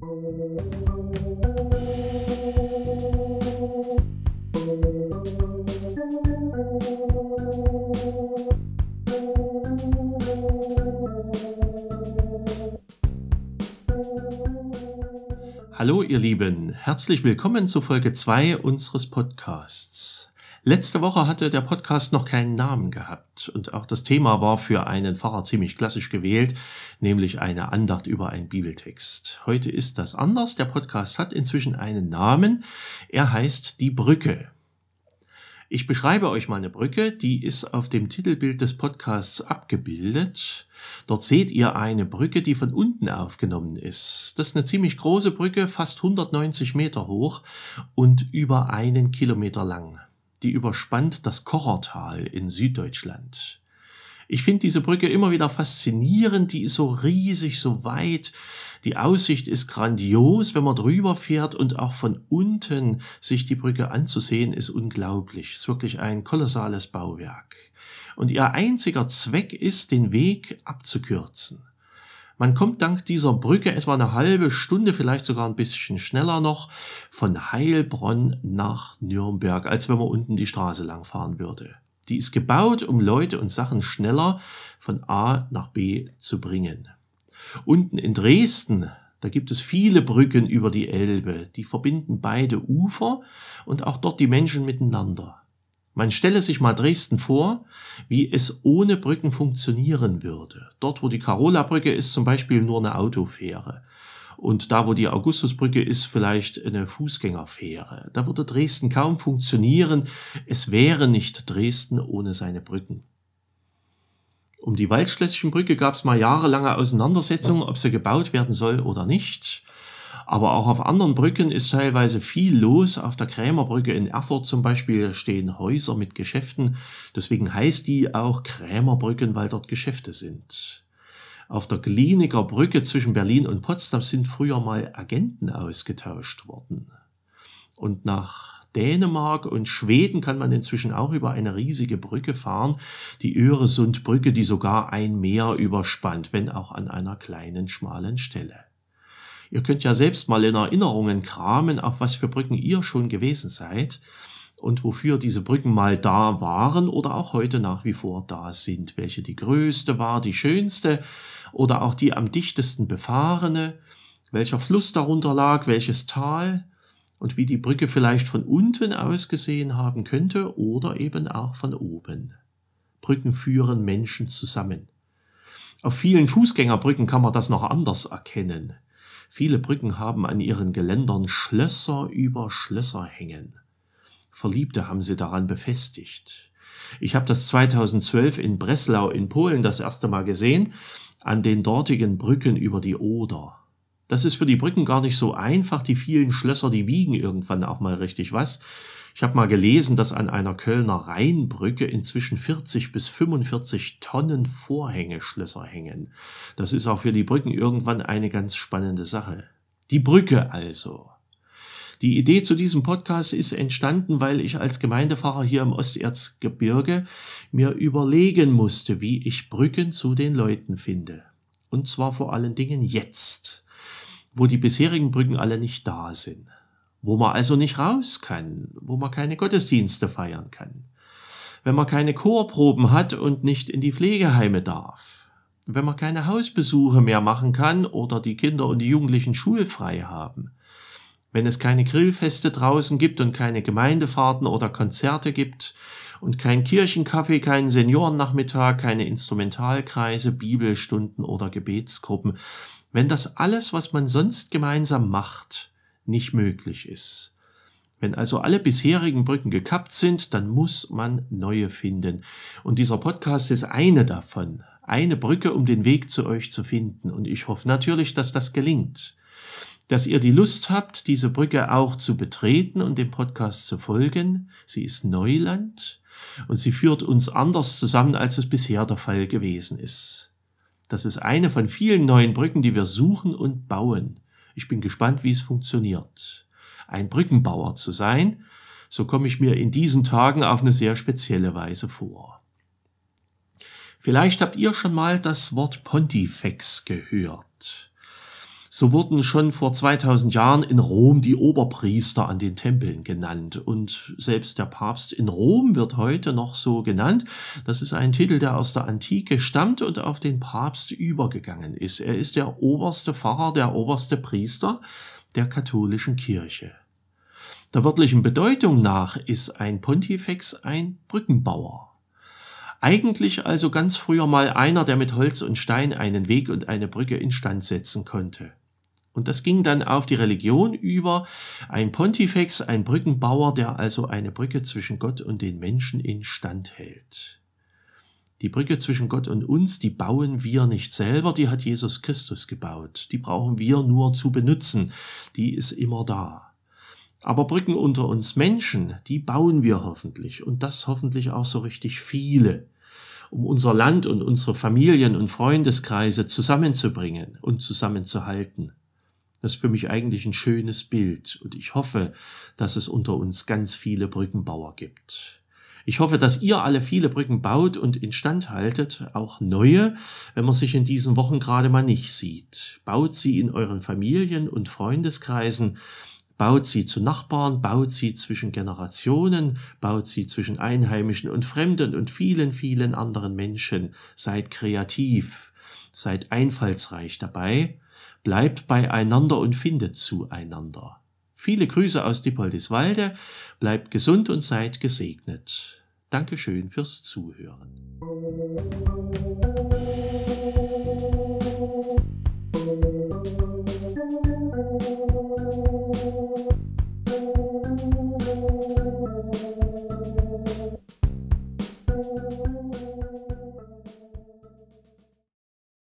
Hallo ihr Lieben, herzlich willkommen zu Folge 2 unseres Podcasts. Letzte Woche hatte der Podcast noch keinen Namen gehabt und auch das Thema war für einen Pfarrer ziemlich klassisch gewählt, nämlich eine Andacht über einen Bibeltext. Heute ist das anders, der Podcast hat inzwischen einen Namen, er heißt Die Brücke. Ich beschreibe euch mal eine Brücke, die ist auf dem Titelbild des Podcasts abgebildet. Dort seht ihr eine Brücke, die von unten aufgenommen ist. Das ist eine ziemlich große Brücke, fast 190 Meter hoch und über einen Kilometer lang. Die überspannt das Kochertal in Süddeutschland. Ich finde diese Brücke immer wieder faszinierend. Die ist so riesig, so weit. Die Aussicht ist grandios, wenn man drüber fährt und auch von unten sich die Brücke anzusehen, ist unglaublich. Ist wirklich ein kolossales Bauwerk. Und ihr einziger Zweck ist, den Weg abzukürzen. Man kommt dank dieser Brücke etwa eine halbe Stunde, vielleicht sogar ein bisschen schneller noch, von Heilbronn nach Nürnberg, als wenn man unten die Straße lang fahren würde. Die ist gebaut, um Leute und Sachen schneller von A nach B zu bringen. Unten in Dresden, da gibt es viele Brücken über die Elbe, die verbinden beide Ufer und auch dort die Menschen miteinander. Man stelle sich mal Dresden vor, wie es ohne Brücken funktionieren würde. Dort, wo die Karola-Brücke ist, zum Beispiel nur eine Autofähre. Und da, wo die Augustusbrücke ist, vielleicht eine Fußgängerfähre. Da würde Dresden kaum funktionieren. Es wäre nicht Dresden ohne seine Brücken. Um die Waldschlösschenbrücke gab es mal jahrelange Auseinandersetzungen, ob sie gebaut werden soll oder nicht. Aber auch auf anderen Brücken ist teilweise viel los. Auf der Krämerbrücke in Erfurt zum Beispiel stehen Häuser mit Geschäften. Deswegen heißt die auch Krämerbrücken, weil dort Geschäfte sind. Auf der Gliniger Brücke zwischen Berlin und Potsdam sind früher mal Agenten ausgetauscht worden. Und nach Dänemark und Schweden kann man inzwischen auch über eine riesige Brücke fahren, die Öresundbrücke, die sogar ein Meer überspannt, wenn auch an einer kleinen, schmalen Stelle. Ihr könnt ja selbst mal in Erinnerungen kramen, auf was für Brücken ihr schon gewesen seid und wofür diese Brücken mal da waren oder auch heute nach wie vor da sind, welche die größte war, die schönste oder auch die am dichtesten befahrene, welcher Fluss darunter lag, welches Tal und wie die Brücke vielleicht von unten aus gesehen haben könnte oder eben auch von oben. Brücken führen Menschen zusammen. Auf vielen Fußgängerbrücken kann man das noch anders erkennen. Viele Brücken haben an ihren Geländern Schlösser über Schlösser hängen. Verliebte haben sie daran befestigt. Ich habe das 2012 in Breslau in Polen das erste Mal gesehen an den dortigen Brücken über die Oder. Das ist für die Brücken gar nicht so einfach. Die vielen Schlösser, die wiegen irgendwann auch mal richtig was. Ich habe mal gelesen, dass an einer Kölner Rheinbrücke inzwischen 40 bis 45 Tonnen Vorhängeschlösser hängen. Das ist auch für die Brücken irgendwann eine ganz spannende Sache. Die Brücke also. Die Idee zu diesem Podcast ist entstanden, weil ich als Gemeindefahrer hier im Osterzgebirge mir überlegen musste, wie ich Brücken zu den Leuten finde. Und zwar vor allen Dingen jetzt, wo die bisherigen Brücken alle nicht da sind, wo man also nicht raus kann, wo man keine Gottesdienste feiern kann, wenn man keine Chorproben hat und nicht in die Pflegeheime darf, wenn man keine Hausbesuche mehr machen kann oder die Kinder und die Jugendlichen schulfrei haben, wenn es keine Grillfeste draußen gibt und keine Gemeindefahrten oder Konzerte gibt und kein Kirchenkaffee, keinen Seniorennachmittag, keine Instrumentalkreise, Bibelstunden oder Gebetsgruppen, wenn das alles, was man sonst gemeinsam macht, nicht möglich ist. Wenn also alle bisherigen Brücken gekappt sind, dann muss man neue finden. Und dieser Podcast ist eine davon. Eine Brücke, um den Weg zu euch zu finden. Und ich hoffe natürlich, dass das gelingt dass ihr die Lust habt, diese Brücke auch zu betreten und dem Podcast zu folgen. Sie ist Neuland und sie führt uns anders zusammen, als es bisher der Fall gewesen ist. Das ist eine von vielen neuen Brücken, die wir suchen und bauen. Ich bin gespannt, wie es funktioniert. Ein Brückenbauer zu sein, so komme ich mir in diesen Tagen auf eine sehr spezielle Weise vor. Vielleicht habt ihr schon mal das Wort Pontifex gehört. So wurden schon vor 2000 Jahren in Rom die Oberpriester an den Tempeln genannt und selbst der Papst in Rom wird heute noch so genannt. Das ist ein Titel, der aus der Antike stammt und auf den Papst übergegangen ist. Er ist der oberste Pfarrer, der oberste Priester der katholischen Kirche. Der wörtlichen Bedeutung nach ist ein Pontifex ein Brückenbauer. Eigentlich also ganz früher mal einer, der mit Holz und Stein einen Weg und eine Brücke instand setzen konnte. Und das ging dann auf die Religion über. Ein Pontifex, ein Brückenbauer, der also eine Brücke zwischen Gott und den Menschen instand hält. Die Brücke zwischen Gott und uns, die bauen wir nicht selber, die hat Jesus Christus gebaut. Die brauchen wir nur zu benutzen. Die ist immer da. Aber Brücken unter uns Menschen, die bauen wir hoffentlich und das hoffentlich auch so richtig viele, um unser Land und unsere Familien und Freundeskreise zusammenzubringen und zusammenzuhalten. Das ist für mich eigentlich ein schönes Bild und ich hoffe, dass es unter uns ganz viele Brückenbauer gibt. Ich hoffe, dass ihr alle viele Brücken baut und instand haltet, auch neue, wenn man sich in diesen Wochen gerade mal nicht sieht. Baut sie in euren Familien und Freundeskreisen, baut sie zu Nachbarn, baut sie zwischen Generationen, baut sie zwischen Einheimischen und Fremden und vielen, vielen anderen Menschen. Seid kreativ, seid einfallsreich dabei Bleibt beieinander und findet zueinander. Viele Grüße aus Dippoldiswalde, bleibt gesund und seid gesegnet. Dankeschön fürs Zuhören.